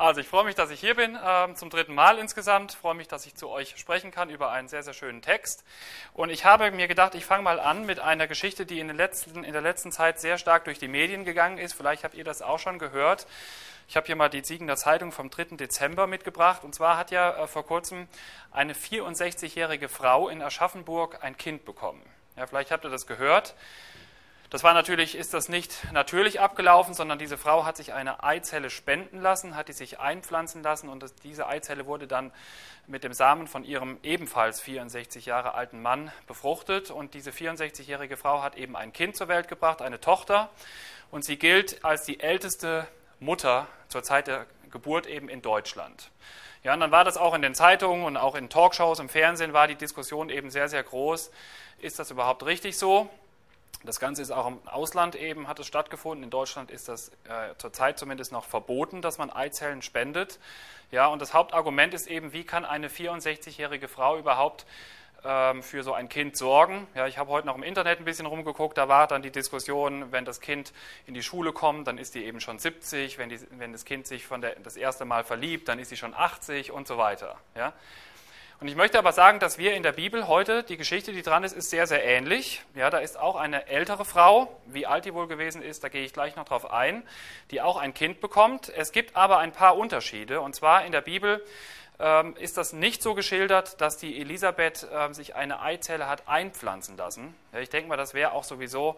Also ich freue mich, dass ich hier bin, äh, zum dritten Mal insgesamt. Ich freue mich, dass ich zu euch sprechen kann über einen sehr, sehr schönen Text. Und ich habe mir gedacht, ich fange mal an mit einer Geschichte, die in, letzten, in der letzten Zeit sehr stark durch die Medien gegangen ist. Vielleicht habt ihr das auch schon gehört. Ich habe hier mal die Siegender Zeitung vom 3. Dezember mitgebracht. Und zwar hat ja äh, vor kurzem eine 64-jährige Frau in Aschaffenburg ein Kind bekommen. Ja, vielleicht habt ihr das gehört. Das war natürlich, ist das nicht natürlich abgelaufen, sondern diese Frau hat sich eine Eizelle spenden lassen, hat die sich einpflanzen lassen und diese Eizelle wurde dann mit dem Samen von ihrem ebenfalls 64 Jahre alten Mann befruchtet und diese 64-jährige Frau hat eben ein Kind zur Welt gebracht, eine Tochter und sie gilt als die älteste Mutter zur Zeit der Geburt eben in Deutschland. Ja, und dann war das auch in den Zeitungen und auch in Talkshows im Fernsehen war die Diskussion eben sehr, sehr groß. Ist das überhaupt richtig so? Das Ganze ist auch im Ausland eben, hat es stattgefunden. In Deutschland ist das äh, zurzeit zumindest noch verboten, dass man Eizellen spendet. Ja, und das Hauptargument ist eben, wie kann eine 64-jährige Frau überhaupt ähm, für so ein Kind sorgen? Ja, ich habe heute noch im Internet ein bisschen rumgeguckt, da war dann die Diskussion, wenn das Kind in die Schule kommt, dann ist die eben schon 70, wenn, die, wenn das Kind sich der, das erste Mal verliebt, dann ist sie schon 80 und so weiter. Ja? Und ich möchte aber sagen, dass wir in der Bibel heute, die Geschichte, die dran ist, ist sehr, sehr ähnlich. Ja, da ist auch eine ältere Frau, wie alt die wohl gewesen ist, da gehe ich gleich noch drauf ein, die auch ein Kind bekommt. Es gibt aber ein paar Unterschiede. Und zwar in der Bibel ähm, ist das nicht so geschildert, dass die Elisabeth äh, sich eine Eizelle hat einpflanzen lassen. Ich denke mal, das wäre auch sowieso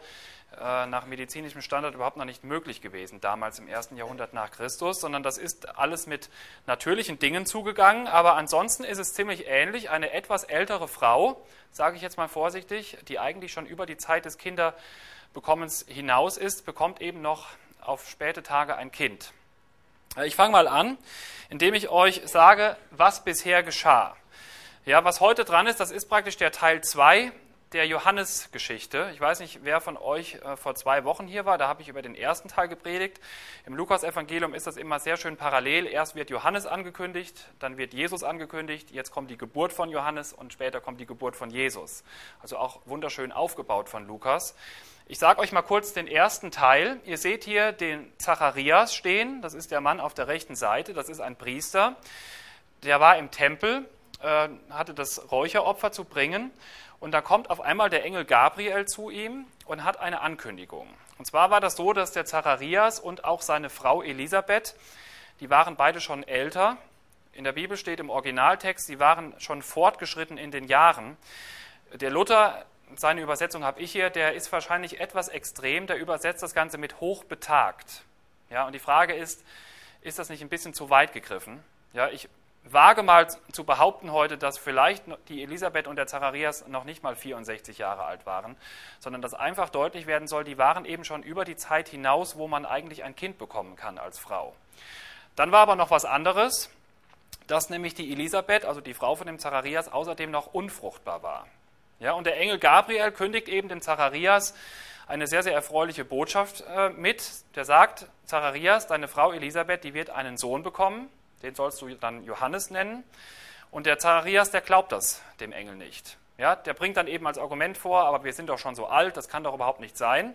äh, nach medizinischem Standard überhaupt noch nicht möglich gewesen, damals im ersten Jahrhundert nach Christus, sondern das ist alles mit natürlichen Dingen zugegangen. Aber ansonsten ist es ziemlich ähnlich. Eine etwas ältere Frau, sage ich jetzt mal vorsichtig, die eigentlich schon über die Zeit des Kinderbekommens hinaus ist, bekommt eben noch auf späte Tage ein Kind. Äh, ich fange mal an, indem ich euch sage, was bisher geschah. Ja, was heute dran ist, das ist praktisch der Teil 2 der Johannesgeschichte. Ich weiß nicht, wer von euch äh, vor zwei Wochen hier war. Da habe ich über den ersten Teil gepredigt. Im Lukas-Evangelium ist das immer sehr schön parallel. Erst wird Johannes angekündigt, dann wird Jesus angekündigt. Jetzt kommt die Geburt von Johannes und später kommt die Geburt von Jesus. Also auch wunderschön aufgebaut von Lukas. Ich sage euch mal kurz den ersten Teil. Ihr seht hier den Zacharias stehen. Das ist der Mann auf der rechten Seite. Das ist ein Priester. Der war im Tempel, äh, hatte das Räucheropfer zu bringen. Und da kommt auf einmal der Engel Gabriel zu ihm und hat eine Ankündigung. Und zwar war das so, dass der Zacharias und auch seine Frau Elisabeth, die waren beide schon älter. In der Bibel steht im Originaltext, sie waren schon fortgeschritten in den Jahren. Der Luther, seine Übersetzung habe ich hier, der ist wahrscheinlich etwas extrem, der übersetzt das Ganze mit hochbetagt. Ja, und die Frage ist, ist das nicht ein bisschen zu weit gegriffen? Ja, ich wage mal zu behaupten heute, dass vielleicht die Elisabeth und der Zacharias noch nicht mal 64 Jahre alt waren, sondern dass einfach deutlich werden soll, die waren eben schon über die Zeit hinaus, wo man eigentlich ein Kind bekommen kann als Frau. Dann war aber noch was anderes, dass nämlich die Elisabeth, also die Frau von dem Zacharias, außerdem noch unfruchtbar war. Ja, und der Engel Gabriel kündigt eben dem Zacharias eine sehr, sehr erfreuliche Botschaft äh, mit. Der sagt, Zacharias, deine Frau Elisabeth, die wird einen Sohn bekommen den sollst du dann Johannes nennen. Und der Zacharias, der glaubt das dem Engel nicht. Ja, der bringt dann eben als Argument vor, aber wir sind doch schon so alt, das kann doch überhaupt nicht sein.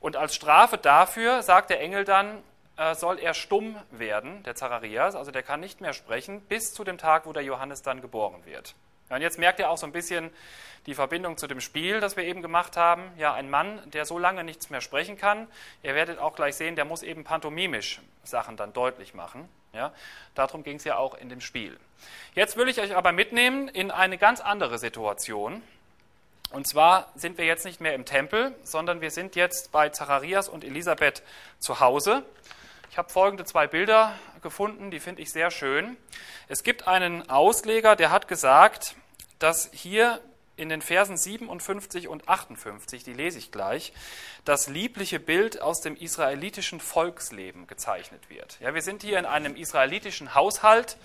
Und als Strafe dafür sagt der Engel dann, äh, soll er stumm werden, der Zacharias, also der kann nicht mehr sprechen, bis zu dem Tag, wo der Johannes dann geboren wird. Ja, und jetzt merkt ihr auch so ein bisschen die Verbindung zu dem Spiel, das wir eben gemacht haben. Ja, ein Mann, der so lange nichts mehr sprechen kann, ihr werdet auch gleich sehen, der muss eben pantomimisch Sachen dann deutlich machen. Ja, darum ging es ja auch in dem Spiel. Jetzt will ich euch aber mitnehmen in eine ganz andere Situation. Und zwar sind wir jetzt nicht mehr im Tempel, sondern wir sind jetzt bei Zacharias und Elisabeth zu Hause. Ich habe folgende zwei Bilder gefunden, die finde ich sehr schön. Es gibt einen Ausleger, der hat gesagt, dass hier in den Versen 57 und 58, die lese ich gleich, das liebliche Bild aus dem israelitischen Volksleben gezeichnet wird. Ja, wir sind hier in einem israelitischen Haushalt.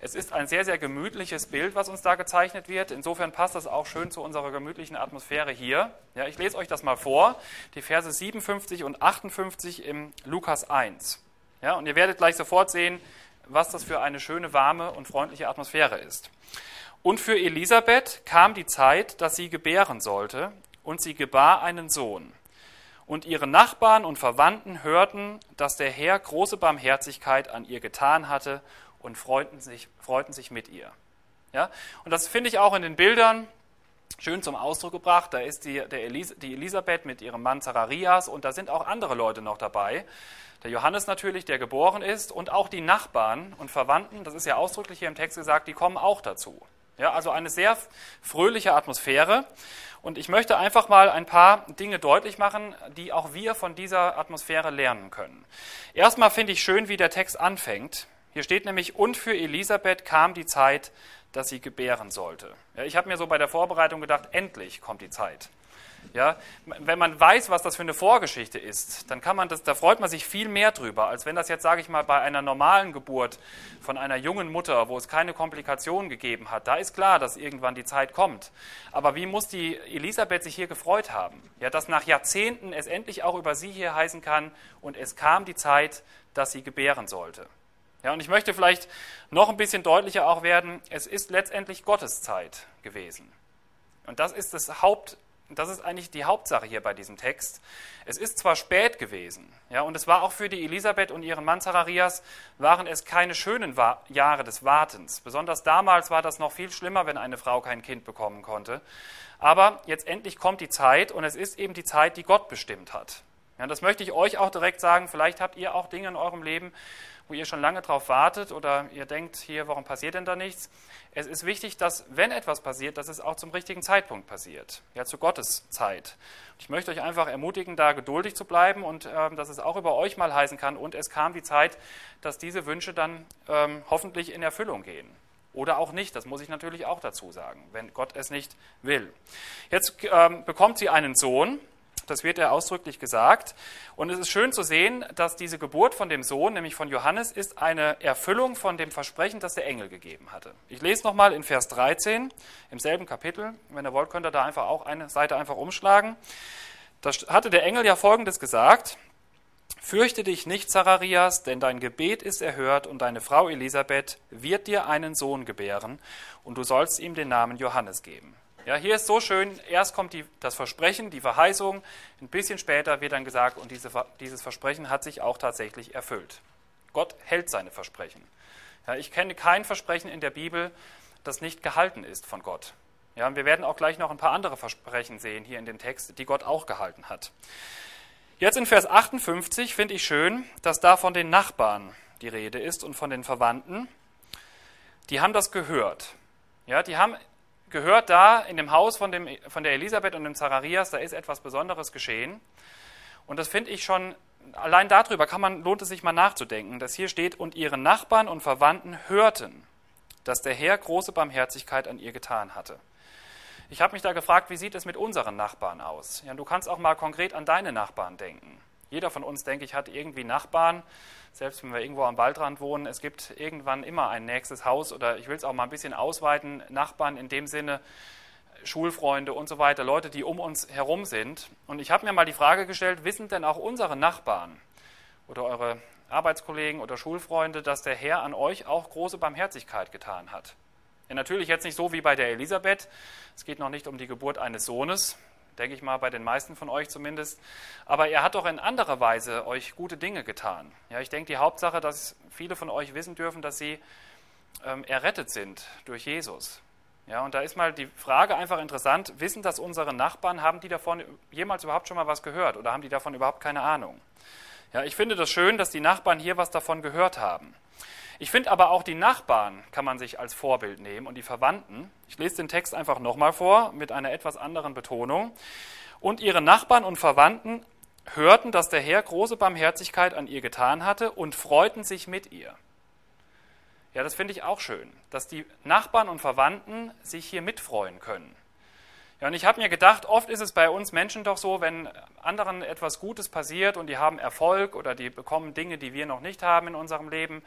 Es ist ein sehr, sehr gemütliches Bild, was uns da gezeichnet wird. Insofern passt das auch schön zu unserer gemütlichen Atmosphäre hier. Ja, ich lese euch das mal vor, die Verse 57 und 58 im Lukas 1. Ja, und ihr werdet gleich sofort sehen, was das für eine schöne, warme und freundliche Atmosphäre ist. Und für Elisabeth kam die Zeit, dass sie gebären sollte, und sie gebar einen Sohn. Und ihre Nachbarn und Verwandten hörten, dass der Herr große Barmherzigkeit an ihr getan hatte und freuten sich, freuten sich mit ihr. Ja? Und das finde ich auch in den Bildern schön zum Ausdruck gebracht. Da ist die, Elis die Elisabeth mit ihrem Mann Zacharias und da sind auch andere Leute noch dabei. Der Johannes natürlich, der geboren ist, und auch die Nachbarn und Verwandten, das ist ja ausdrücklich hier im Text gesagt, die kommen auch dazu. Ja, also eine sehr fröhliche Atmosphäre. Und ich möchte einfach mal ein paar Dinge deutlich machen, die auch wir von dieser Atmosphäre lernen können. Erstmal finde ich schön, wie der Text anfängt. Hier steht nämlich, und für Elisabeth kam die Zeit, dass sie gebären sollte. Ja, ich habe mir so bei der Vorbereitung gedacht, endlich kommt die Zeit. Ja, wenn man weiß, was das für eine Vorgeschichte ist, dann kann man das, da freut man sich viel mehr drüber, als wenn das jetzt, sage ich mal, bei einer normalen Geburt von einer jungen Mutter, wo es keine Komplikationen gegeben hat, da ist klar, dass irgendwann die Zeit kommt. Aber wie muss die Elisabeth sich hier gefreut haben? Ja, dass nach Jahrzehnten es endlich auch über sie hier heißen kann und es kam die Zeit, dass sie gebären sollte. Ja, und ich möchte vielleicht noch ein bisschen deutlicher auch werden, es ist letztendlich Gottes Zeit gewesen. Und das ist das Haupt, das ist eigentlich die Hauptsache hier bei diesem Text. Es ist zwar spät gewesen, ja, und es war auch für die Elisabeth und ihren Mann Zacharias, waren es keine schönen Jahre des Wartens. Besonders damals war das noch viel schlimmer, wenn eine Frau kein Kind bekommen konnte. Aber jetzt endlich kommt die Zeit und es ist eben die Zeit, die Gott bestimmt hat. Ja, das möchte ich euch auch direkt sagen. Vielleicht habt ihr auch Dinge in eurem Leben, wo ihr schon lange drauf wartet oder ihr denkt, hier, warum passiert denn da nichts? Es ist wichtig, dass, wenn etwas passiert, dass es auch zum richtigen Zeitpunkt passiert, ja, zu Gottes Zeit. Ich möchte euch einfach ermutigen, da geduldig zu bleiben und äh, dass es auch über euch mal heißen kann. Und es kam die Zeit, dass diese Wünsche dann ähm, hoffentlich in Erfüllung gehen. Oder auch nicht, das muss ich natürlich auch dazu sagen, wenn Gott es nicht will. Jetzt ähm, bekommt sie einen Sohn, das wird ja ausdrücklich gesagt. Und es ist schön zu sehen, dass diese Geburt von dem Sohn, nämlich von Johannes, ist eine Erfüllung von dem Versprechen, das der Engel gegeben hatte. Ich lese nochmal in Vers 13 im selben Kapitel. Wenn ihr wollt, könnt ihr da einfach auch eine Seite einfach umschlagen. Da hatte der Engel ja Folgendes gesagt. Fürchte dich nicht, Zacharias, denn dein Gebet ist erhört und deine Frau Elisabeth wird dir einen Sohn gebären und du sollst ihm den Namen Johannes geben. Ja, hier ist so schön, erst kommt die, das Versprechen, die Verheißung, ein bisschen später wird dann gesagt, und diese, dieses Versprechen hat sich auch tatsächlich erfüllt. Gott hält seine Versprechen. Ja, ich kenne kein Versprechen in der Bibel, das nicht gehalten ist von Gott. Ja, wir werden auch gleich noch ein paar andere Versprechen sehen hier in dem Text, die Gott auch gehalten hat. Jetzt in Vers 58 finde ich schön, dass da von den Nachbarn die Rede ist und von den Verwandten. Die haben das gehört. Ja, die haben gehört da in dem Haus von, dem, von der Elisabeth und dem Zacharias, da ist etwas Besonderes geschehen. Und das finde ich schon, allein darüber kann man, lohnt es sich mal nachzudenken, dass hier steht, und ihre Nachbarn und Verwandten hörten, dass der Herr große Barmherzigkeit an ihr getan hatte. Ich habe mich da gefragt, wie sieht es mit unseren Nachbarn aus? Ja, du kannst auch mal konkret an deine Nachbarn denken. Jeder von uns, denke ich, hat irgendwie Nachbarn, selbst wenn wir irgendwo am Waldrand wohnen, es gibt irgendwann immer ein nächstes Haus oder ich will es auch mal ein bisschen ausweiten, Nachbarn in dem Sinne, Schulfreunde und so weiter, Leute, die um uns herum sind. Und ich habe mir mal die Frage gestellt, wissen denn auch unsere Nachbarn oder eure Arbeitskollegen oder Schulfreunde, dass der Herr an euch auch große Barmherzigkeit getan hat? Ja, natürlich jetzt nicht so wie bei der Elisabeth. Es geht noch nicht um die Geburt eines Sohnes denke ich mal, bei den meisten von euch zumindest. Aber er hat doch in anderer Weise euch gute Dinge getan. Ja, ich denke, die Hauptsache, dass viele von euch wissen dürfen, dass sie ähm, errettet sind durch Jesus. Ja, und da ist mal die Frage einfach interessant, wissen das unsere Nachbarn, haben die davon jemals überhaupt schon mal was gehört oder haben die davon überhaupt keine Ahnung? Ja, ich finde das schön, dass die Nachbarn hier was davon gehört haben. Ich finde aber auch die Nachbarn kann man sich als Vorbild nehmen und die Verwandten. Ich lese den Text einfach nochmal vor mit einer etwas anderen Betonung. Und ihre Nachbarn und Verwandten hörten, dass der Herr große Barmherzigkeit an ihr getan hatte und freuten sich mit ihr. Ja, das finde ich auch schön, dass die Nachbarn und Verwandten sich hier mitfreuen können. Ja, und ich habe mir gedacht, oft ist es bei uns Menschen doch so, wenn anderen etwas Gutes passiert und die haben Erfolg oder die bekommen Dinge, die wir noch nicht haben in unserem Leben,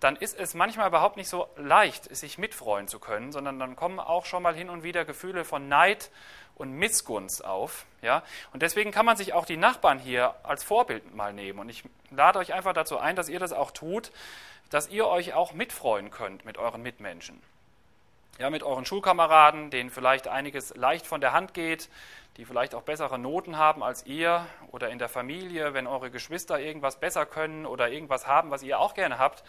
dann ist es manchmal überhaupt nicht so leicht, sich mitfreuen zu können, sondern dann kommen auch schon mal hin und wieder Gefühle von Neid und Missgunst auf. Ja? Und deswegen kann man sich auch die Nachbarn hier als Vorbild mal nehmen. Und ich lade euch einfach dazu ein, dass ihr das auch tut, dass ihr euch auch mitfreuen könnt mit euren Mitmenschen. Ja, mit euren Schulkameraden, denen vielleicht einiges leicht von der Hand geht, die vielleicht auch bessere Noten haben als ihr oder in der Familie, wenn eure Geschwister irgendwas besser können oder irgendwas haben, was ihr auch gerne habt,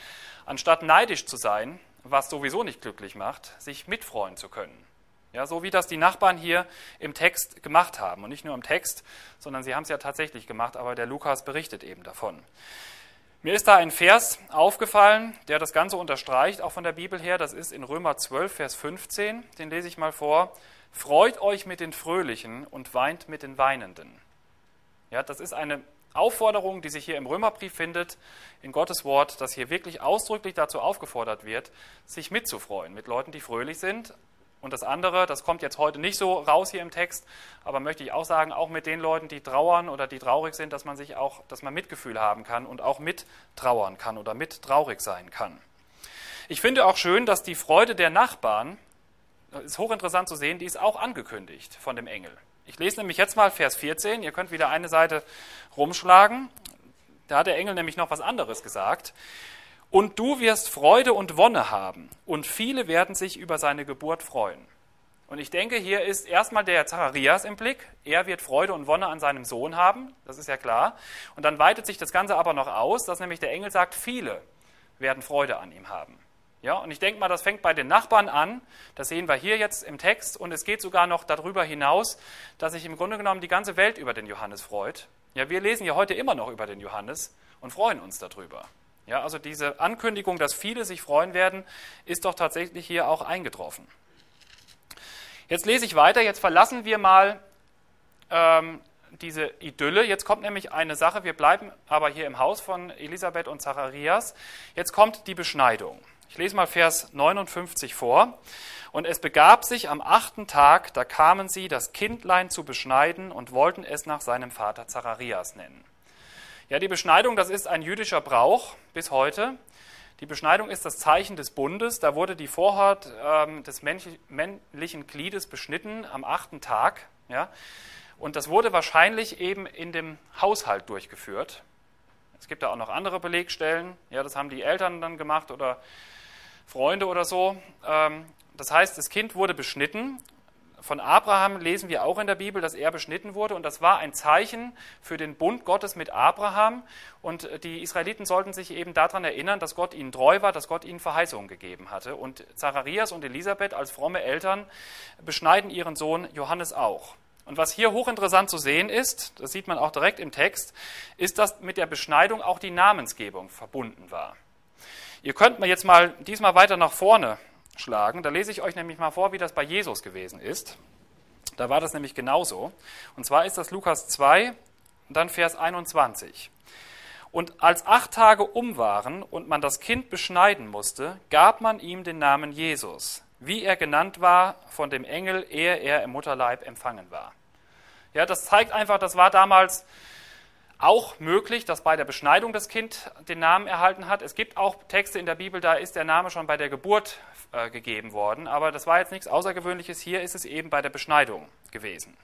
anstatt neidisch zu sein, was sowieso nicht glücklich macht, sich mitfreuen zu können. Ja, so wie das die Nachbarn hier im Text gemacht haben. Und nicht nur im Text, sondern sie haben es ja tatsächlich gemacht, aber der Lukas berichtet eben davon. Mir ist da ein Vers aufgefallen, der das Ganze unterstreicht, auch von der Bibel her. Das ist in Römer 12, Vers 15. Den lese ich mal vor. Freut euch mit den Fröhlichen und weint mit den Weinenden. Ja, das ist eine Aufforderung, die sich hier im Römerbrief findet, in Gottes Wort, dass hier wirklich ausdrücklich dazu aufgefordert wird, sich mitzufreuen mit Leuten, die fröhlich sind, und das andere, das kommt jetzt heute nicht so raus hier im Text, aber möchte ich auch sagen, auch mit den Leuten, die trauern oder die traurig sind, dass man sich auch, dass man Mitgefühl haben kann und auch mit trauern kann oder mit traurig sein kann. Ich finde auch schön, dass die Freude der Nachbarn, das ist hochinteressant zu sehen, die ist auch angekündigt von dem Engel. Ich lese nämlich jetzt mal Vers 14, ihr könnt wieder eine Seite rumschlagen. Da hat der Engel nämlich noch was anderes gesagt. Und du wirst Freude und Wonne haben, und viele werden sich über seine Geburt freuen. Und ich denke, hier ist erstmal der Zacharias im Blick. Er wird Freude und Wonne an seinem Sohn haben, das ist ja klar. Und dann weitet sich das Ganze aber noch aus, dass nämlich der Engel sagt, viele werden Freude an ihm haben. Ja, und ich denke mal, das fängt bei den Nachbarn an. Das sehen wir hier jetzt im Text. Und es geht sogar noch darüber hinaus, dass sich im Grunde genommen die ganze Welt über den Johannes freut. Ja, wir lesen ja heute immer noch über den Johannes und freuen uns darüber. Ja, also diese Ankündigung, dass viele sich freuen werden, ist doch tatsächlich hier auch eingetroffen. Jetzt lese ich weiter, jetzt verlassen wir mal ähm, diese Idylle. Jetzt kommt nämlich eine Sache, wir bleiben aber hier im Haus von Elisabeth und Zacharias. Jetzt kommt die Beschneidung. Ich lese mal Vers 59 vor. Und es begab sich am achten Tag, da kamen sie, das Kindlein zu beschneiden und wollten es nach seinem Vater Zacharias nennen. Ja, die Beschneidung, das ist ein jüdischer Brauch bis heute. Die Beschneidung ist das Zeichen des Bundes. Da wurde die Vorhaut ähm, des männlichen Gliedes beschnitten am achten Tag. Ja? Und das wurde wahrscheinlich eben in dem Haushalt durchgeführt. Es gibt da auch noch andere Belegstellen. Ja, das haben die Eltern dann gemacht oder Freunde oder so. Ähm, das heißt, das Kind wurde beschnitten von Abraham lesen wir auch in der Bibel, dass er beschnitten wurde und das war ein Zeichen für den Bund Gottes mit Abraham und die Israeliten sollten sich eben daran erinnern, dass Gott ihnen treu war, dass Gott ihnen Verheißungen gegeben hatte und Zacharias und Elisabeth als fromme Eltern beschneiden ihren Sohn Johannes auch. Und was hier hochinteressant zu sehen ist, das sieht man auch direkt im Text, ist, dass mit der Beschneidung auch die Namensgebung verbunden war. Ihr könnt mir jetzt mal diesmal weiter nach vorne schlagen. Da lese ich euch nämlich mal vor, wie das bei Jesus gewesen ist. Da war das nämlich genauso. Und zwar ist das Lukas 2, dann Vers 21. Und als acht Tage um waren und man das Kind beschneiden musste, gab man ihm den Namen Jesus, wie er genannt war von dem Engel, ehe er im Mutterleib empfangen war. Ja, das zeigt einfach, das war damals auch möglich, dass bei der Beschneidung das Kind den Namen erhalten hat. Es gibt auch Texte in der Bibel, da ist der Name schon bei der Geburt äh, gegeben worden, aber das war jetzt nichts Außergewöhnliches. Hier ist es eben bei der Beschneidung gewesen.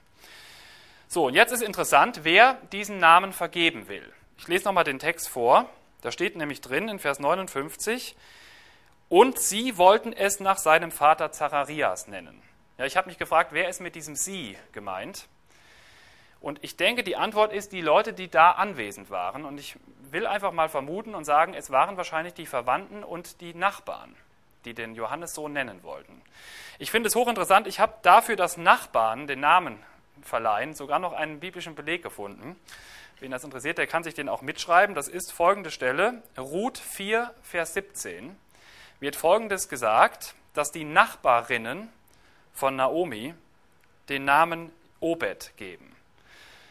So, und jetzt ist interessant, wer diesen Namen vergeben will. Ich lese nochmal den Text vor. Da steht nämlich drin in Vers 59, und sie wollten es nach seinem Vater Zacharias nennen. Ja, ich habe mich gefragt, wer ist mit diesem Sie gemeint? Und ich denke, die Antwort ist die Leute, die da anwesend waren. Und ich will einfach mal vermuten und sagen, es waren wahrscheinlich die Verwandten und die Nachbarn, die den Johannes so nennen wollten. Ich finde es hochinteressant. Ich habe dafür, dass Nachbarn den Namen verleihen, sogar noch einen biblischen Beleg gefunden. Wen das interessiert, der kann sich den auch mitschreiben. Das ist folgende Stelle, Ruth 4, Vers 17. Wird folgendes gesagt, dass die Nachbarinnen von Naomi den Namen Obed geben.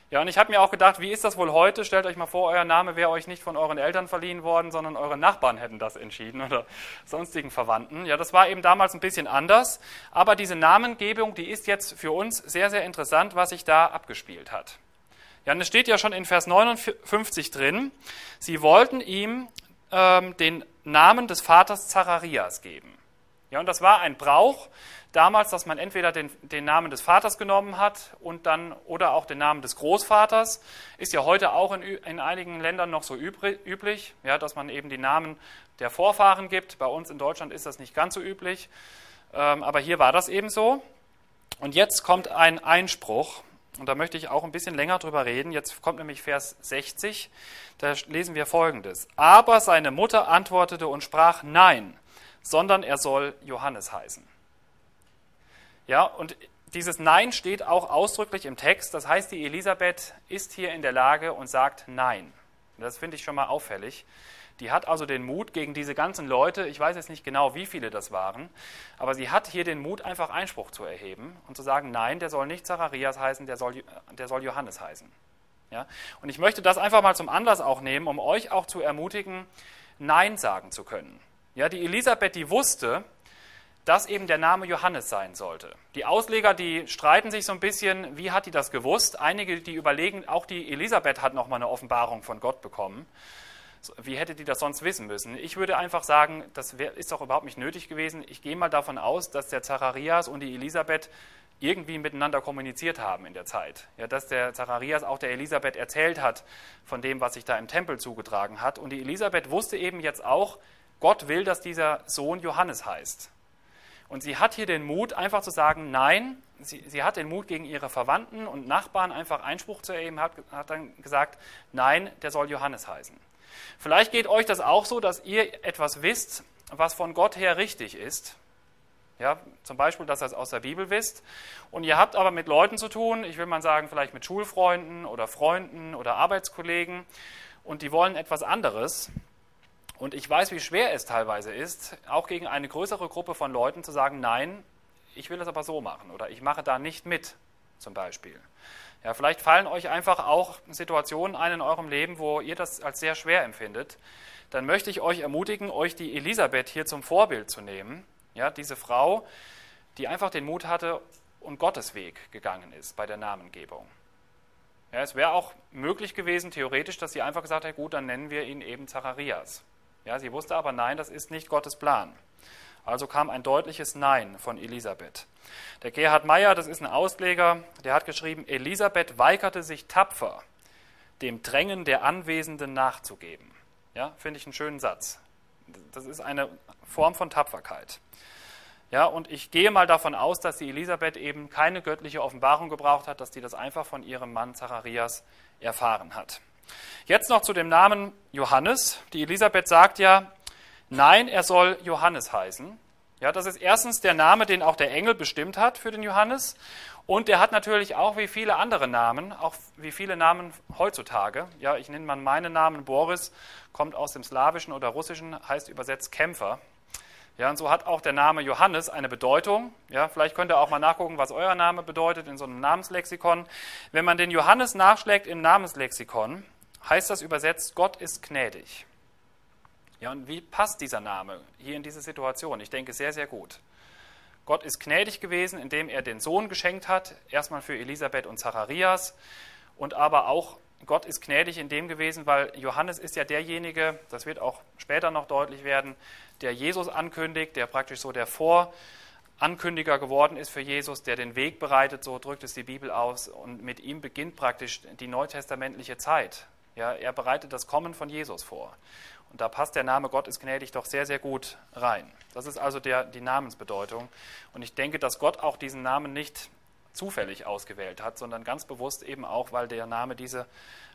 Ja, und ich habe mir auch gedacht, wie ist das wohl heute? Stellt euch mal vor, euer Name wäre euch nicht von euren Eltern verliehen worden, sondern eure Nachbarn hätten das entschieden oder sonstigen Verwandten. Ja, das war eben damals ein bisschen anders. Aber diese Namengebung, die ist jetzt für uns sehr, sehr interessant, was sich da abgespielt hat. Ja, und es steht ja schon in Vers 59 drin, sie wollten ihm ähm, den Namen des Vaters Zacharias geben. Ja, und das war ein Brauch, damals, dass man entweder den, den Namen des Vaters genommen hat und dann oder auch den Namen des Großvaters. Ist ja heute auch in, in einigen Ländern noch so üblich, ja, dass man eben die Namen der Vorfahren gibt. Bei uns in Deutschland ist das nicht ganz so üblich. Ähm, aber hier war das eben so. Und jetzt kommt ein Einspruch. Und da möchte ich auch ein bisschen länger drüber reden. Jetzt kommt nämlich Vers 60. Da lesen wir folgendes. Aber seine Mutter antwortete und sprach, nein, sondern er soll Johannes heißen. Ja, und dieses Nein steht auch ausdrücklich im Text. Das heißt, die Elisabeth ist hier in der Lage und sagt Nein. Das finde ich schon mal auffällig. Die hat also den Mut gegen diese ganzen Leute, ich weiß jetzt nicht genau, wie viele das waren, aber sie hat hier den Mut, einfach Einspruch zu erheben und zu sagen, nein, der soll nicht Zacharias heißen, der soll, der soll Johannes heißen. Ja? Und ich möchte das einfach mal zum Anlass auch nehmen, um euch auch zu ermutigen, Nein sagen zu können. Ja, die Elisabeth, die wusste, dass eben der Name Johannes sein sollte. Die Ausleger, die streiten sich so ein bisschen, wie hat die das gewusst? Einige, die überlegen, auch die Elisabeth hat nochmal eine Offenbarung von Gott bekommen. Wie hätte die das sonst wissen müssen? Ich würde einfach sagen, das ist doch überhaupt nicht nötig gewesen. Ich gehe mal davon aus, dass der Zacharias und die Elisabeth irgendwie miteinander kommuniziert haben in der Zeit. Ja, dass der Zacharias auch der Elisabeth erzählt hat von dem, was sich da im Tempel zugetragen hat. Und die Elisabeth wusste eben jetzt auch, Gott will, dass dieser Sohn Johannes heißt. Und sie hat hier den Mut, einfach zu sagen, nein, sie, sie hat den Mut gegen ihre Verwandten und Nachbarn einfach Einspruch zu erheben, hat, hat dann gesagt, nein, der soll Johannes heißen. Vielleicht geht euch das auch so, dass ihr etwas wisst, was von Gott her richtig ist. Ja, zum Beispiel, dass ihr es aus der Bibel wisst. Und ihr habt aber mit Leuten zu tun, ich will mal sagen, vielleicht mit Schulfreunden oder Freunden oder Arbeitskollegen, und die wollen etwas anderes. Und ich weiß, wie schwer es teilweise ist, auch gegen eine größere Gruppe von Leuten zu sagen, nein, ich will das aber so machen oder ich mache da nicht mit, zum Beispiel. Ja, vielleicht fallen euch einfach auch Situationen ein in eurem Leben, wo ihr das als sehr schwer empfindet. Dann möchte ich euch ermutigen, euch die Elisabeth hier zum Vorbild zu nehmen. Ja, diese Frau, die einfach den Mut hatte und Gottes Weg gegangen ist bei der Namengebung. Ja, es wäre auch möglich gewesen, theoretisch, dass sie einfach gesagt hat, gut, dann nennen wir ihn eben Zacharias. Ja, sie wusste aber, nein, das ist nicht Gottes Plan. Also kam ein deutliches Nein von Elisabeth. Der Gerhard Meyer, das ist ein Ausleger, der hat geschrieben, Elisabeth weigerte sich tapfer, dem Drängen der Anwesenden nachzugeben. Ja, finde ich einen schönen Satz. Das ist eine Form von Tapferkeit. Ja, und ich gehe mal davon aus, dass die Elisabeth eben keine göttliche Offenbarung gebraucht hat, dass die das einfach von ihrem Mann Zacharias erfahren hat. Jetzt noch zu dem Namen Johannes. Die Elisabeth sagt ja, nein, er soll Johannes heißen. Ja, das ist erstens der Name, den auch der Engel bestimmt hat für den Johannes. Und der hat natürlich auch wie viele andere Namen, auch wie viele Namen heutzutage. Ja, ich nenne mal meinen Namen Boris, kommt aus dem Slawischen oder Russischen, heißt übersetzt Kämpfer. Ja, und so hat auch der Name Johannes eine Bedeutung. Ja, vielleicht könnt ihr auch mal nachgucken, was euer Name bedeutet in so einem Namenslexikon. Wenn man den Johannes nachschlägt im Namenslexikon, heißt das übersetzt, Gott ist gnädig. Ja, und wie passt dieser Name hier in diese Situation? Ich denke sehr, sehr gut. Gott ist gnädig gewesen, indem er den Sohn geschenkt hat, erstmal für Elisabeth und Zacharias, und aber auch Gott ist gnädig in dem gewesen, weil Johannes ist ja derjenige, das wird auch später noch deutlich werden, der Jesus ankündigt, der praktisch so der Vorankündiger geworden ist für Jesus, der den Weg bereitet, so drückt es die Bibel aus, und mit ihm beginnt praktisch die neutestamentliche Zeit. Ja, er bereitet das Kommen von Jesus vor. Und da passt der Name Gott ist gnädig doch sehr, sehr gut rein. Das ist also der, die Namensbedeutung. Und ich denke, dass Gott auch diesen Namen nicht zufällig ausgewählt hat, sondern ganz bewusst eben auch, weil der Name diese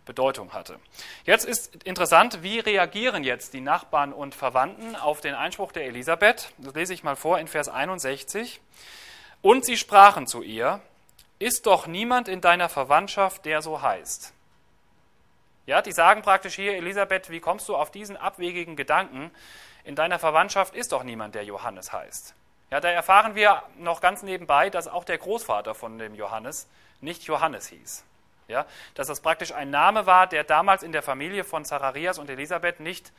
Bedeutung hatte. Jetzt ist interessant, wie reagieren jetzt die Nachbarn und Verwandten auf den Einspruch der Elisabeth? Das lese ich mal vor in Vers 61. Und sie sprachen zu ihr, ist doch niemand in deiner Verwandtschaft, der so heißt. Ja, die sagen praktisch hier, Elisabeth, wie kommst du auf diesen abwegigen Gedanken? In deiner Verwandtschaft ist doch niemand, der Johannes heißt. Ja, da erfahren wir noch ganz nebenbei, dass auch der Großvater von dem Johannes nicht Johannes hieß. Ja, dass das praktisch ein Name war, der damals in der Familie von Zacharias und Elisabeth nicht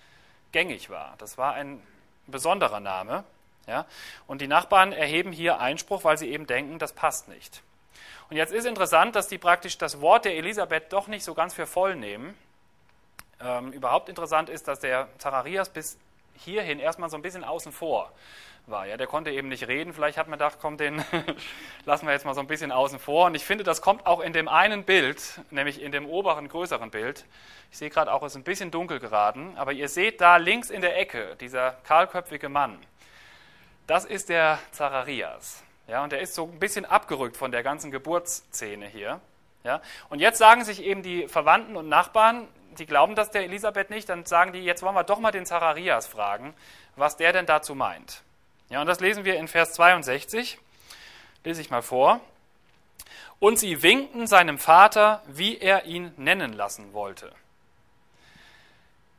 gängig war. Das war ein besonderer Name. Ja, und die Nachbarn erheben hier Einspruch, weil sie eben denken, das passt nicht. Und jetzt ist interessant, dass die praktisch das Wort der Elisabeth doch nicht so ganz für voll nehmen. Ähm, überhaupt interessant ist, dass der Zacharias bis hierhin erstmal so ein bisschen außen vor war. Ja, der konnte eben nicht reden. Vielleicht hat man gedacht, komm, den lassen wir jetzt mal so ein bisschen außen vor. Und ich finde, das kommt auch in dem einen Bild, nämlich in dem oberen, größeren Bild. Ich sehe gerade auch, es ist ein bisschen dunkel geraten, aber ihr seht da links in der Ecke dieser kahlköpfige Mann. das ist der Zacharias. Ja, und der ist so ein bisschen abgerückt von der ganzen Geburtsszene hier. Ja, und jetzt sagen sich eben die Verwandten und Nachbarn, die glauben das der Elisabeth nicht, dann sagen die, jetzt wollen wir doch mal den Zacharias fragen, was der denn dazu meint. Ja, und das lesen wir in Vers 62. Lese ich mal vor. Und sie winkten seinem Vater, wie er ihn nennen lassen wollte.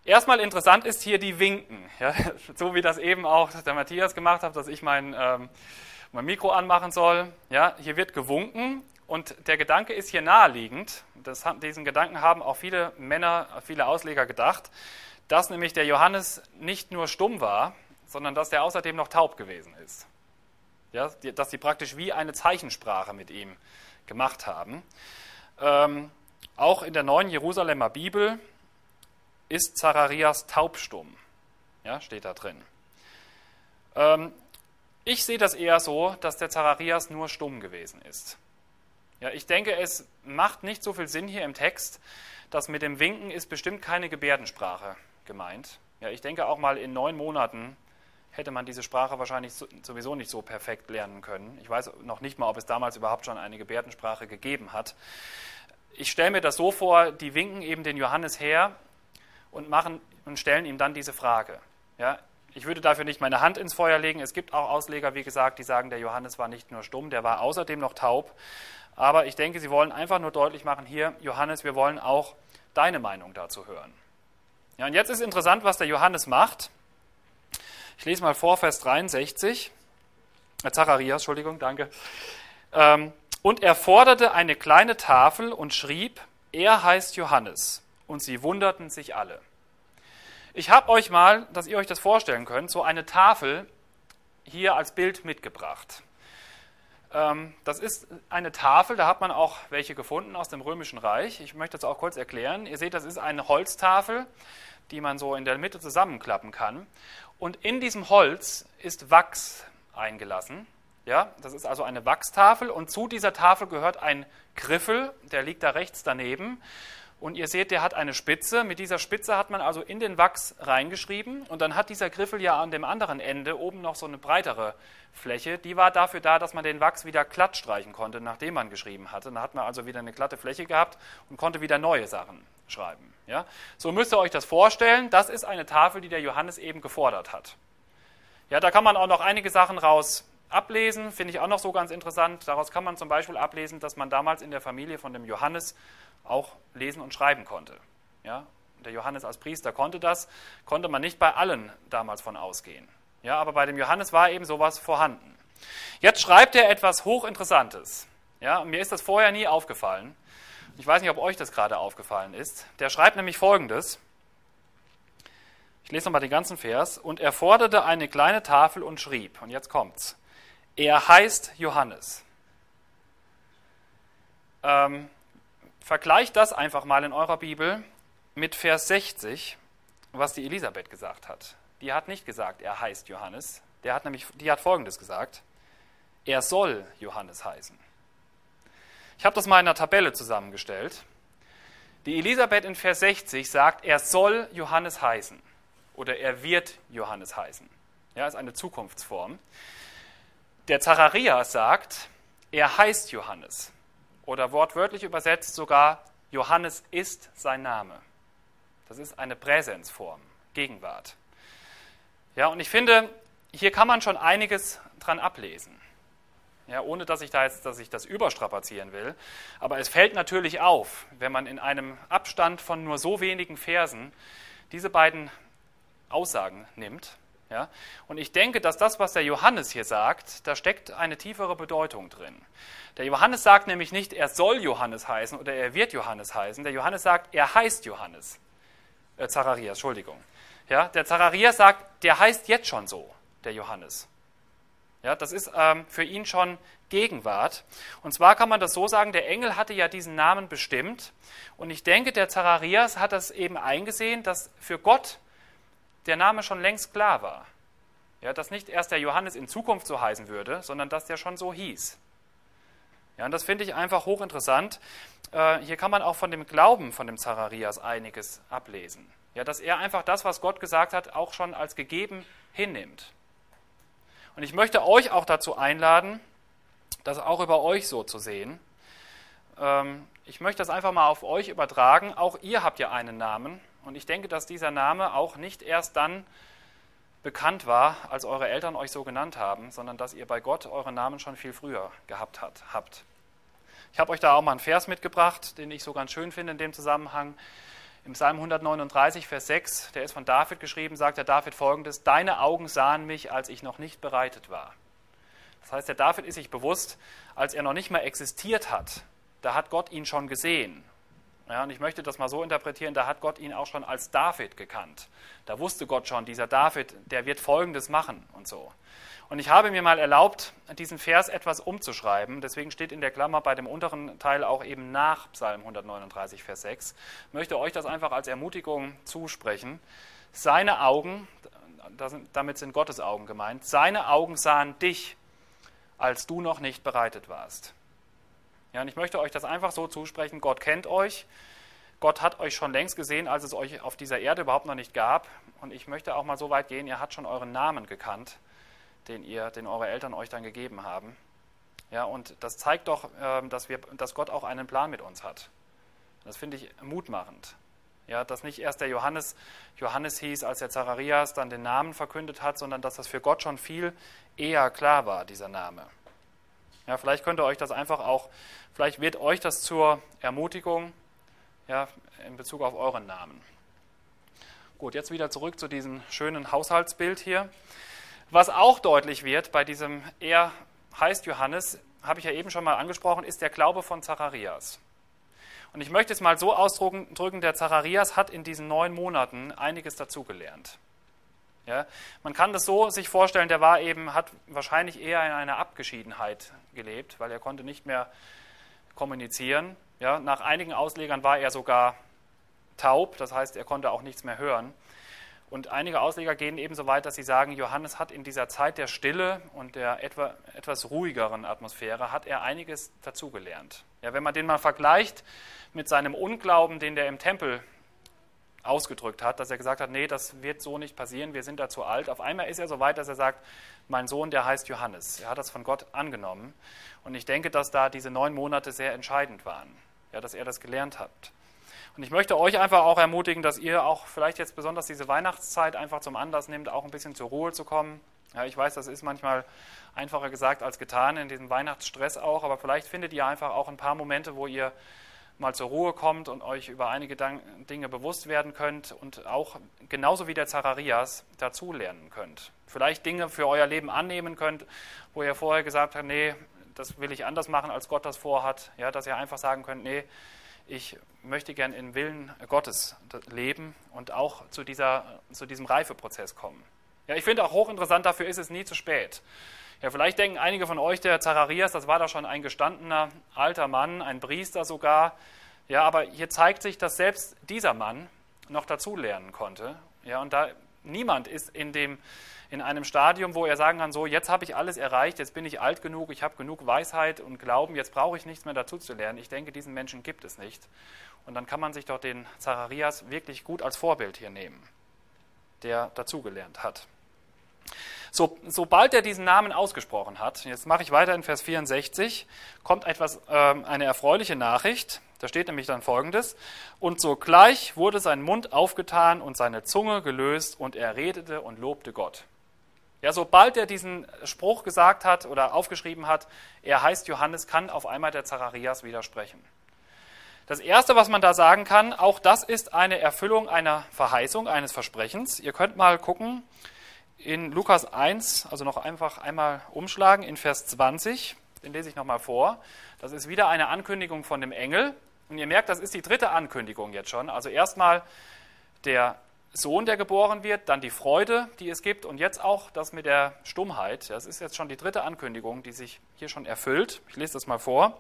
Erstmal interessant ist hier die Winken. Ja, so wie das eben auch der Matthias gemacht hat, dass ich mein, ähm, mein Mikro anmachen soll. Ja, hier wird gewunken und der Gedanke ist hier naheliegend. Das, diesen Gedanken haben auch viele Männer, viele Ausleger gedacht, dass nämlich der Johannes nicht nur stumm war, sondern dass der außerdem noch taub gewesen ist. Ja, dass sie praktisch wie eine Zeichensprache mit ihm gemacht haben. Ähm, auch in der neuen Jerusalemer Bibel ist Zacharias taubstumm. Ja, steht da drin. Ähm, ich sehe das eher so, dass der Zacharias nur stumm gewesen ist. Ja, ich denke, es macht nicht so viel Sinn hier im Text, dass mit dem Winken ist bestimmt keine Gebärdensprache gemeint. Ja, ich denke auch mal in neun Monaten hätte man diese Sprache wahrscheinlich sowieso nicht so perfekt lernen können. Ich weiß noch nicht mal, ob es damals überhaupt schon eine Gebärdensprache gegeben hat. Ich stelle mir das so vor, die winken eben den Johannes her und, machen, und stellen ihm dann diese Frage. Ja, ich würde dafür nicht meine Hand ins Feuer legen. Es gibt auch Ausleger, wie gesagt, die sagen, der Johannes war nicht nur stumm, der war außerdem noch taub. Aber ich denke, sie wollen einfach nur deutlich machen, hier, Johannes, wir wollen auch deine Meinung dazu hören. Ja, und jetzt ist interessant, was der Johannes macht. Ich lese mal vor, Vers 63. Äh, Zacharias, Entschuldigung, danke. Ähm, und er forderte eine kleine Tafel und schrieb, er heißt Johannes. Und sie wunderten sich alle. Ich habe euch mal, dass ihr euch das vorstellen könnt, so eine Tafel hier als Bild mitgebracht. Ähm, das ist eine Tafel, da hat man auch welche gefunden aus dem Römischen Reich. Ich möchte das auch kurz erklären. Ihr seht, das ist eine Holztafel, die man so in der Mitte zusammenklappen kann. Und in diesem Holz ist Wachs eingelassen. Ja, das ist also eine Wachstafel und zu dieser Tafel gehört ein Griffel, der liegt da rechts daneben. Und ihr seht, der hat eine Spitze. Mit dieser Spitze hat man also in den Wachs reingeschrieben. Und dann hat dieser Griffel ja an dem anderen Ende oben noch so eine breitere Fläche. Die war dafür da, dass man den Wachs wieder glatt streichen konnte, nachdem man geschrieben hatte. Dann hat man also wieder eine glatte Fläche gehabt und konnte wieder neue Sachen schreiben. Ja? So müsst ihr euch das vorstellen. Das ist eine Tafel, die der Johannes eben gefordert hat. Ja, da kann man auch noch einige Sachen raus ablesen, finde ich auch noch so ganz interessant. Daraus kann man zum Beispiel ablesen, dass man damals in der Familie von dem Johannes auch lesen und schreiben konnte. Ja, der Johannes als Priester konnte das, konnte man nicht bei allen damals von ausgehen. Ja, aber bei dem Johannes war eben sowas vorhanden. Jetzt schreibt er etwas Hochinteressantes. Ja, mir ist das vorher nie aufgefallen. Ich weiß nicht, ob euch das gerade aufgefallen ist. Der schreibt nämlich Folgendes. Ich lese nochmal den ganzen Vers. Und er forderte eine kleine Tafel und schrieb, und jetzt kommt's, er heißt Johannes. Ähm, vergleicht das einfach mal in eurer Bibel mit Vers 60, was die Elisabeth gesagt hat. Die hat nicht gesagt, er heißt Johannes. Der hat nämlich, die hat Folgendes gesagt: Er soll Johannes heißen. Ich habe das mal in einer Tabelle zusammengestellt. Die Elisabeth in Vers 60 sagt, er soll Johannes heißen oder er wird Johannes heißen. Ja, ist eine Zukunftsform. Der Zacharias sagt, er heißt Johannes oder wortwörtlich übersetzt sogar, Johannes ist sein Name. Das ist eine Präsenzform, Gegenwart. Ja, und ich finde, hier kann man schon einiges dran ablesen. Ja, ohne dass ich da jetzt, dass ich das überstrapazieren will. Aber es fällt natürlich auf, wenn man in einem Abstand von nur so wenigen Versen diese beiden Aussagen nimmt. Ja, und ich denke, dass das, was der Johannes hier sagt, da steckt eine tiefere Bedeutung drin. Der Johannes sagt nämlich nicht, er soll Johannes heißen oder er wird Johannes heißen. Der Johannes sagt, er heißt Johannes. Äh, Zacharias, Entschuldigung. Ja, der Zacharias sagt, der heißt jetzt schon so, der Johannes. Ja, das ist ähm, für ihn schon Gegenwart. Und zwar kann man das so sagen, der Engel hatte ja diesen Namen bestimmt. Und ich denke, der Zacharias hat das eben eingesehen, dass für Gott der Name schon längst klar war. Ja, dass nicht erst der Johannes in Zukunft so heißen würde, sondern dass der schon so hieß. Ja, und das finde ich einfach hochinteressant. Äh, hier kann man auch von dem Glauben von dem Zacharias einiges ablesen. Ja, dass er einfach das, was Gott gesagt hat, auch schon als gegeben hinnimmt. Und ich möchte euch auch dazu einladen, das auch über euch so zu sehen. Ähm, ich möchte das einfach mal auf euch übertragen. Auch ihr habt ja einen Namen. Und ich denke, dass dieser Name auch nicht erst dann bekannt war, als eure Eltern euch so genannt haben, sondern dass ihr bei Gott euren Namen schon viel früher gehabt hat, habt. Ich habe euch da auch mal einen Vers mitgebracht, den ich so ganz schön finde in dem Zusammenhang. Im Psalm 139, Vers 6, der ist von David geschrieben, sagt der David folgendes: Deine Augen sahen mich, als ich noch nicht bereitet war. Das heißt, der David ist sich bewusst, als er noch nicht mal existiert hat, da hat Gott ihn schon gesehen ja, und ich möchte das mal so interpretieren, da hat Gott ihn auch schon als David gekannt. Da wusste Gott schon, dieser David, der wird Folgendes machen und so. Und ich habe mir mal erlaubt, diesen Vers etwas umzuschreiben. Deswegen steht in der Klammer bei dem unteren Teil auch eben nach Psalm 139, Vers 6. Ich möchte euch das einfach als Ermutigung zusprechen. Seine Augen, damit sind Gottes Augen gemeint, seine Augen sahen dich, als du noch nicht bereitet warst. Ja, und ich möchte euch das einfach so zusprechen, Gott kennt euch, Gott hat euch schon längst gesehen, als es euch auf dieser Erde überhaupt noch nicht gab. Und ich möchte auch mal so weit gehen, ihr habt schon euren Namen gekannt, den, ihr, den eure Eltern euch dann gegeben haben. Ja, und das zeigt doch, ähm, dass, wir, dass Gott auch einen Plan mit uns hat. Das finde ich mutmachend. Ja, dass nicht erst der Johannes Johannes hieß, als der Zacharias dann den Namen verkündet hat, sondern dass das für Gott schon viel eher klar war, dieser Name. Ja, vielleicht könnt ihr euch das einfach auch, vielleicht wird euch das zur Ermutigung ja, in Bezug auf euren Namen. Gut, jetzt wieder zurück zu diesem schönen Haushaltsbild hier. Was auch deutlich wird bei diesem Er heißt Johannes, habe ich ja eben schon mal angesprochen, ist der Glaube von Zacharias. Und ich möchte es mal so ausdrücken, der Zacharias hat in diesen neun Monaten einiges dazugelernt. Ja, man kann das so sich vorstellen, der war eben, hat wahrscheinlich eher in einer Abgeschiedenheit gelebt, weil er konnte nicht mehr kommunizieren. Ja, nach einigen Auslegern war er sogar taub, das heißt, er konnte auch nichts mehr hören. Und einige Ausleger gehen eben so weit, dass sie sagen, Johannes hat in dieser Zeit der Stille und der etwa, etwas ruhigeren Atmosphäre, hat er einiges dazugelernt. Ja, wenn man den mal vergleicht mit seinem Unglauben, den der im Tempel ausgedrückt hat, dass er gesagt hat, nee, das wird so nicht passieren, wir sind da zu alt. Auf einmal ist er so weit, dass er sagt, mein Sohn, der heißt Johannes. Er hat das von Gott angenommen. Und ich denke, dass da diese neun Monate sehr entscheidend waren, ja, dass er das gelernt hat. Und ich möchte euch einfach auch ermutigen, dass ihr auch vielleicht jetzt besonders diese Weihnachtszeit einfach zum Anlass nehmt, auch ein bisschen zur Ruhe zu kommen. Ja, ich weiß, das ist manchmal einfacher gesagt als getan, in diesem Weihnachtsstress auch, aber vielleicht findet ihr einfach auch ein paar Momente, wo ihr mal zur Ruhe kommt und euch über einige Dinge bewusst werden könnt und auch genauso wie der Zacharias dazulernen könnt. Vielleicht Dinge für euer Leben annehmen könnt, wo ihr vorher gesagt habt, nee, das will ich anders machen, als Gott das vorhat. Ja, dass ihr einfach sagen könnt, nee, ich möchte gern im Willen Gottes leben und auch zu, dieser, zu diesem Reifeprozess kommen. Ja, ich finde auch hochinteressant, dafür ist es nie zu spät. Ja, vielleicht denken einige von euch, der Zacharias, das war doch schon ein gestandener alter Mann, ein Priester sogar. Ja, aber hier zeigt sich, dass selbst dieser Mann noch dazulernen konnte. Ja, und da niemand ist in dem in einem Stadium, wo er sagen kann, so, jetzt habe ich alles erreicht, jetzt bin ich alt genug, ich habe genug Weisheit und Glauben, jetzt brauche ich nichts mehr dazu zu lernen. Ich denke, diesen Menschen gibt es nicht. Und dann kann man sich doch den Zacharias wirklich gut als Vorbild hier nehmen, der dazugelernt hat. So, sobald er diesen Namen ausgesprochen hat, jetzt mache ich weiter in Vers 64, kommt etwas, äh, eine erfreuliche Nachricht. Da steht nämlich dann folgendes: Und sogleich wurde sein Mund aufgetan und seine Zunge gelöst und er redete und lobte Gott. Ja, sobald er diesen Spruch gesagt hat oder aufgeschrieben hat, er heißt Johannes, kann auf einmal der Zacharias widersprechen. Das Erste, was man da sagen kann, auch das ist eine Erfüllung einer Verheißung, eines Versprechens. Ihr könnt mal gucken, in Lukas 1, also noch einfach einmal umschlagen, in Vers 20, den lese ich nochmal vor. Das ist wieder eine Ankündigung von dem Engel. Und ihr merkt, das ist die dritte Ankündigung jetzt schon. Also erstmal der Sohn, der geboren wird, dann die Freude, die es gibt und jetzt auch das mit der Stummheit. Das ist jetzt schon die dritte Ankündigung, die sich hier schon erfüllt. Ich lese das mal vor.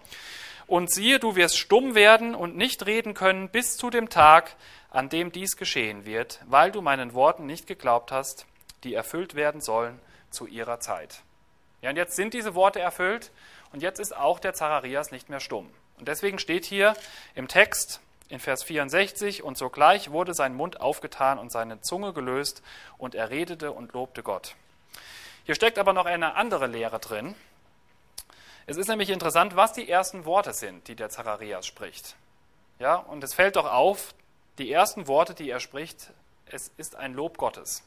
Und siehe, du wirst stumm werden und nicht reden können bis zu dem Tag, an dem dies geschehen wird, weil du meinen Worten nicht geglaubt hast, die erfüllt werden sollen zu ihrer Zeit. Ja, und jetzt sind diese Worte erfüllt und jetzt ist auch der Zacharias nicht mehr stumm. Und deswegen steht hier im Text in Vers 64, und sogleich wurde sein Mund aufgetan und seine Zunge gelöst und er redete und lobte Gott. Hier steckt aber noch eine andere Lehre drin. Es ist nämlich interessant, was die ersten Worte sind, die der Zacharias spricht. Ja, und es fällt doch auf, die ersten Worte, die er spricht, es ist ein Lob Gottes.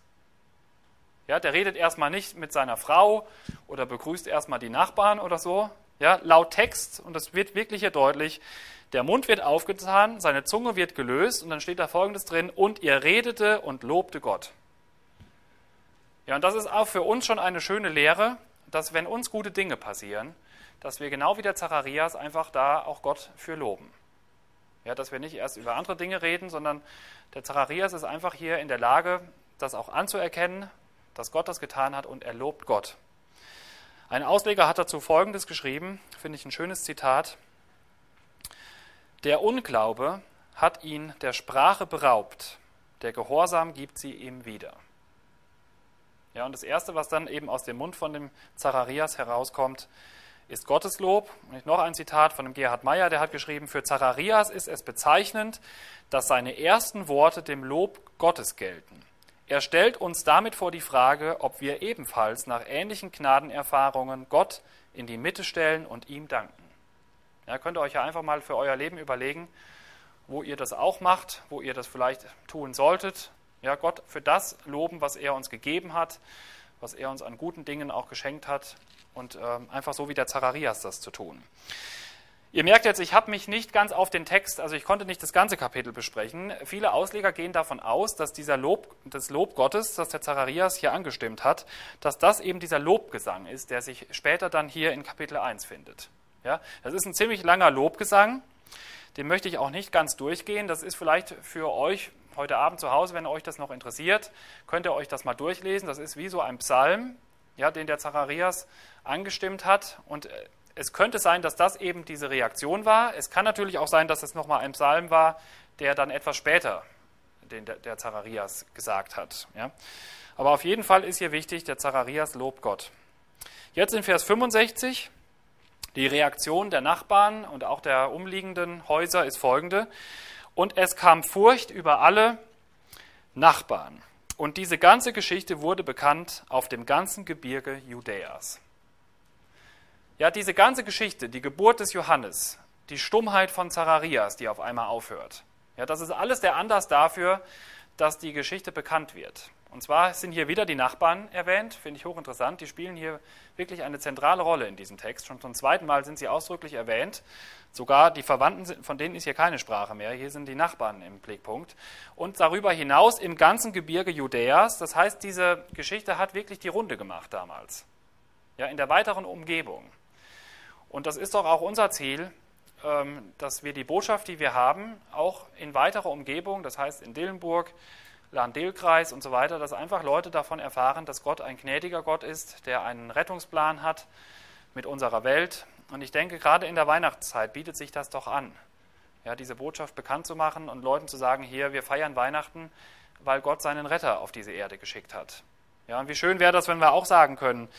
Ja, der redet erstmal nicht mit seiner Frau oder begrüßt erstmal die Nachbarn oder so. Ja, laut Text, und das wird wirklich hier deutlich, der Mund wird aufgetan, seine Zunge wird gelöst und dann steht da folgendes drin, und ihr redete und lobte Gott. Ja, und das ist auch für uns schon eine schöne Lehre, dass wenn uns gute Dinge passieren, dass wir genau wie der Zacharias einfach da auch Gott für loben. Ja, dass wir nicht erst über andere Dinge reden, sondern der Zacharias ist einfach hier in der Lage, das auch anzuerkennen, dass Gott das getan hat und er lobt Gott. Ein Ausleger hat dazu Folgendes geschrieben, finde ich ein schönes Zitat. Der Unglaube hat ihn der Sprache beraubt, der Gehorsam gibt sie ihm wieder. Ja, und das Erste, was dann eben aus dem Mund von dem Zacharias herauskommt, ist Gotteslob. Und noch ein Zitat von dem Gerhard Meyer, der hat geschrieben, für Zacharias ist es bezeichnend, dass seine ersten Worte dem Lob Gottes gelten. Er stellt uns damit vor die Frage, ob wir ebenfalls nach ähnlichen Gnadenerfahrungen Gott in die Mitte stellen und ihm danken. Ja, könnt ihr euch ja einfach mal für euer Leben überlegen, wo ihr das auch macht, wo ihr das vielleicht tun solltet. Ja, Gott für das loben, was er uns gegeben hat, was er uns an guten Dingen auch geschenkt hat und äh, einfach so wie der Zacharias das zu tun. Ihr merkt jetzt, ich habe mich nicht ganz auf den Text, also ich konnte nicht das ganze Kapitel besprechen. Viele Ausleger gehen davon aus, dass dieser Lob, das Lob Gottes, das der Zacharias hier angestimmt hat, dass das eben dieser Lobgesang ist, der sich später dann hier in Kapitel 1 findet. Ja, das ist ein ziemlich langer Lobgesang, den möchte ich auch nicht ganz durchgehen. Das ist vielleicht für euch heute Abend zu Hause, wenn euch das noch interessiert, könnt ihr euch das mal durchlesen. Das ist wie so ein Psalm, ja, den der Zacharias angestimmt hat. Und äh, es könnte sein, dass das eben diese Reaktion war. Es kann natürlich auch sein, dass es nochmal ein Psalm war, der dann etwas später den der, Zacharias gesagt hat. Ja. Aber auf jeden Fall ist hier wichtig, der Zacharias lobt Gott. Jetzt in Vers 65, die Reaktion der Nachbarn und auch der umliegenden Häuser ist folgende. Und es kam Furcht über alle Nachbarn. Und diese ganze Geschichte wurde bekannt auf dem ganzen Gebirge Judäas. Ja, diese ganze Geschichte, die Geburt des Johannes, die Stummheit von Zacharias, die auf einmal aufhört, ja, das ist alles der Anlass dafür, dass die Geschichte bekannt wird. Und zwar sind hier wieder die Nachbarn erwähnt, finde ich hochinteressant. Die spielen hier wirklich eine zentrale Rolle in diesem Text. Schon zum zweiten Mal sind sie ausdrücklich erwähnt. Sogar die Verwandten, von denen ist hier keine Sprache mehr. Hier sind die Nachbarn im Blickpunkt. Und darüber hinaus im ganzen Gebirge Judäas. Das heißt, diese Geschichte hat wirklich die Runde gemacht damals. Ja, in der weiteren Umgebung. Und das ist doch auch unser Ziel, ähm, dass wir die Botschaft, die wir haben, auch in weiterer Umgebung, das heißt in Dillenburg, Lahn-Dill-Kreis und so weiter, dass einfach Leute davon erfahren, dass Gott ein gnädiger Gott ist, der einen Rettungsplan hat mit unserer Welt. Und ich denke, gerade in der Weihnachtszeit bietet sich das doch an, ja, diese Botschaft bekannt zu machen und Leuten zu sagen, hier, wir feiern Weihnachten, weil Gott seinen Retter auf diese Erde geschickt hat. Ja, und wie schön wäre das, wenn wir auch sagen können,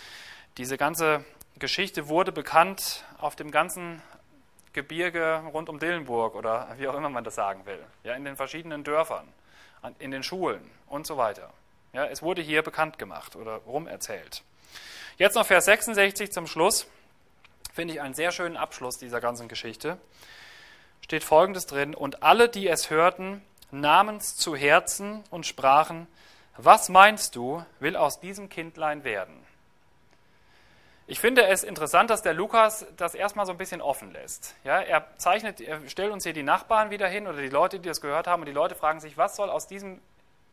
diese ganze Geschichte wurde bekannt auf dem ganzen Gebirge rund um Dillenburg oder wie auch immer man das sagen will, ja, in den verschiedenen Dörfern in den Schulen und so weiter. Ja, es wurde hier bekannt gemacht oder rumerzählt. Jetzt noch Vers 66 zum Schluss. Finde ich einen sehr schönen Abschluss dieser ganzen Geschichte. Steht folgendes drin: Und alle, die es hörten, nahmen es zu Herzen und sprachen: Was meinst du, will aus diesem Kindlein werden? Ich finde es interessant, dass der Lukas das erstmal so ein bisschen offen lässt. Ja, er zeichnet, er stellt uns hier die Nachbarn wieder hin oder die Leute, die das gehört haben, und die Leute fragen sich, was soll aus diesem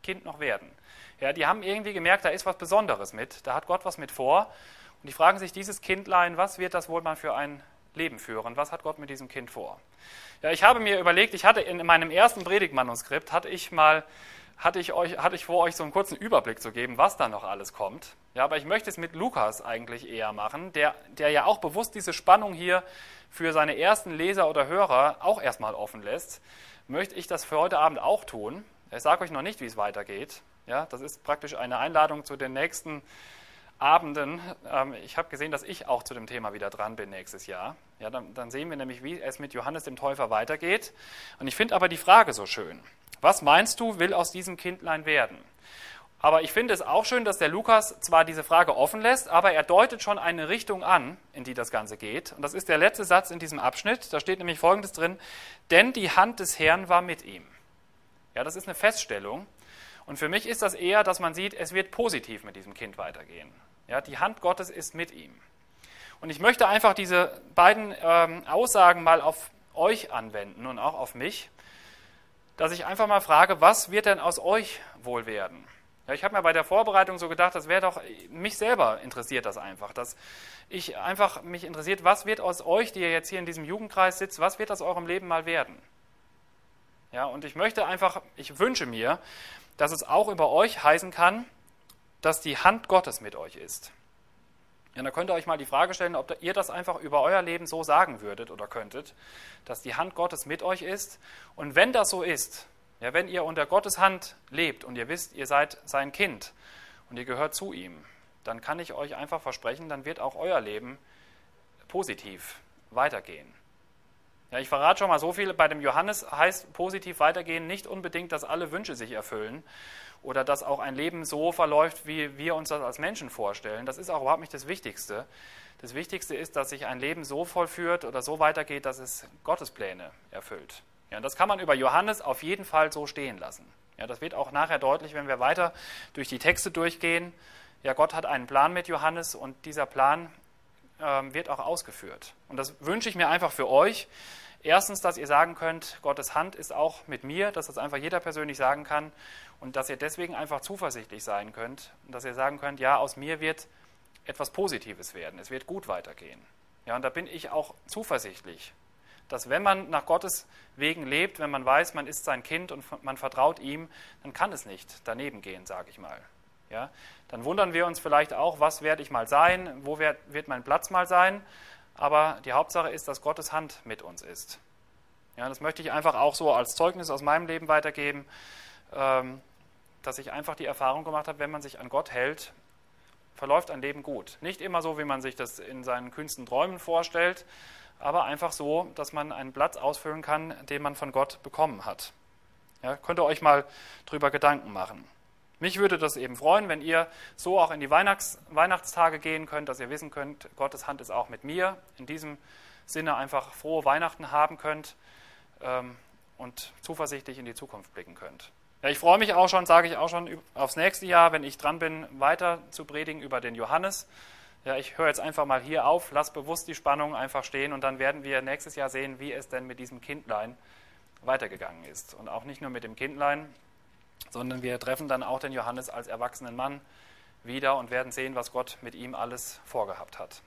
Kind noch werden? Ja, die haben irgendwie gemerkt, da ist was Besonderes mit, da hat Gott was mit vor. Und die fragen sich, dieses Kindlein, was wird das wohl mal für ein Leben führen? Was hat Gott mit diesem Kind vor? Ja, ich habe mir überlegt, ich hatte in meinem ersten Predigtmanuskript, hatte ich mal hatte ich, euch, hatte ich vor, euch so einen kurzen Überblick zu geben, was da noch alles kommt. Ja, aber ich möchte es mit Lukas eigentlich eher machen, der, der ja auch bewusst diese Spannung hier für seine ersten Leser oder Hörer auch erstmal offen lässt. Möchte ich das für heute Abend auch tun. Ich sage euch noch nicht, wie es weitergeht. Ja, das ist praktisch eine Einladung zu den nächsten Abenden. Ähm, ich habe gesehen, dass ich auch zu dem Thema wieder dran bin nächstes Jahr. Ja, dann, dann sehen wir nämlich, wie es mit Johannes dem Täufer weitergeht. Und ich finde aber die Frage so schön. Was meinst du, will aus diesem Kindlein werden? Aber ich finde es auch schön, dass der Lukas zwar diese Frage offen lässt, aber er deutet schon eine Richtung an, in die das Ganze geht. Und das ist der letzte Satz in diesem Abschnitt. Da steht nämlich Folgendes drin, denn die Hand des Herrn war mit ihm. Ja, das ist eine Feststellung. Und für mich ist das eher, dass man sieht, es wird positiv mit diesem Kind weitergehen. Ja, die Hand Gottes ist mit ihm. Und ich möchte einfach diese beiden ähm, Aussagen mal auf euch anwenden und auch auf mich, dass ich einfach mal frage, was wird denn aus euch wohl werden? Ja, ich habe mir bei der Vorbereitung so gedacht, das wäre doch, mich selber interessiert das einfach, dass ich einfach mich interessiert, was wird aus euch, die ihr jetzt hier in diesem Jugendkreis sitzt, was wird aus eurem Leben mal werden? Ja, und ich möchte einfach, ich wünsche mir, dass es auch über euch heißen kann, dass die Hand Gottes mit euch ist. Ja, da könnt ihr euch mal die Frage stellen, ob ihr das einfach über euer Leben so sagen würdet oder könntet, dass die Hand Gottes mit euch ist. Und wenn das so ist, ja, wenn ihr unter Gottes Hand lebt und ihr wisst, ihr seid sein Kind und ihr gehört zu ihm, dann kann ich euch einfach versprechen, dann wird auch euer Leben positiv weitergehen. Ja, ich verrate schon mal so viel. Bei dem Johannes heißt positiv weitergehen nicht unbedingt, dass alle Wünsche sich erfüllen oder dass auch ein Leben so verläuft, wie wir uns das als Menschen vorstellen. Das ist auch überhaupt nicht das Wichtigste. Das Wichtigste ist, dass sich ein Leben so vollführt oder so weitergeht, dass es Gottes Pläne erfüllt. Ja, das kann man über Johannes auf jeden Fall so stehen lassen. Ja, das wird auch nachher deutlich, wenn wir weiter durch die Texte durchgehen. Ja, Gott hat einen Plan mit Johannes und dieser Plan ähm, wird auch ausgeführt. Und das wünsche ich mir einfach für euch. Erstens, dass ihr sagen könnt, Gottes Hand ist auch mit mir, dass das einfach jeder persönlich sagen kann und dass ihr deswegen einfach zuversichtlich sein könnt und dass ihr sagen könnt, ja, aus mir wird etwas Positives werden, es wird gut weitergehen. Ja, und da bin ich auch zuversichtlich, dass wenn man nach Gottes Wegen lebt, wenn man weiß, man ist sein Kind und man vertraut ihm, dann kann es nicht daneben gehen, sage ich mal. Ja, dann wundern wir uns vielleicht auch, was werde ich mal sein, wo wird, wird mein Platz mal sein. Aber die Hauptsache ist, dass Gottes Hand mit uns ist. Ja, das möchte ich einfach auch so als Zeugnis aus meinem Leben weitergeben, ähm, dass ich einfach die Erfahrung gemacht habe, wenn man sich an Gott hält, verläuft ein Leben gut. Nicht immer so, wie man sich das in seinen kühnsten Träumen vorstellt, aber einfach so, dass man einen Platz ausfüllen kann, den man von Gott bekommen hat. Ja, könnt ihr euch mal drüber Gedanken machen. Mich würde das eben freuen, wenn ihr so auch in die Weihnachts Weihnachtstage gehen könnt, dass ihr wissen könnt, Gottes Hand ist auch mit mir. In diesem Sinne einfach frohe Weihnachten haben könnt ähm, und zuversichtlich in die Zukunft blicken könnt. Ja, ich freue mich auch schon, sage ich auch schon, aufs nächste Jahr, wenn ich dran bin, weiter zu predigen über den Johannes. Ja, ich höre jetzt einfach mal hier auf, lass bewusst die Spannung einfach stehen und dann werden wir nächstes Jahr sehen, wie es denn mit diesem Kindlein weitergegangen ist. Und auch nicht nur mit dem Kindlein, sondern wir treffen dann auch den Johannes als erwachsenen Mann wieder und werden sehen, was Gott mit ihm alles vorgehabt hat.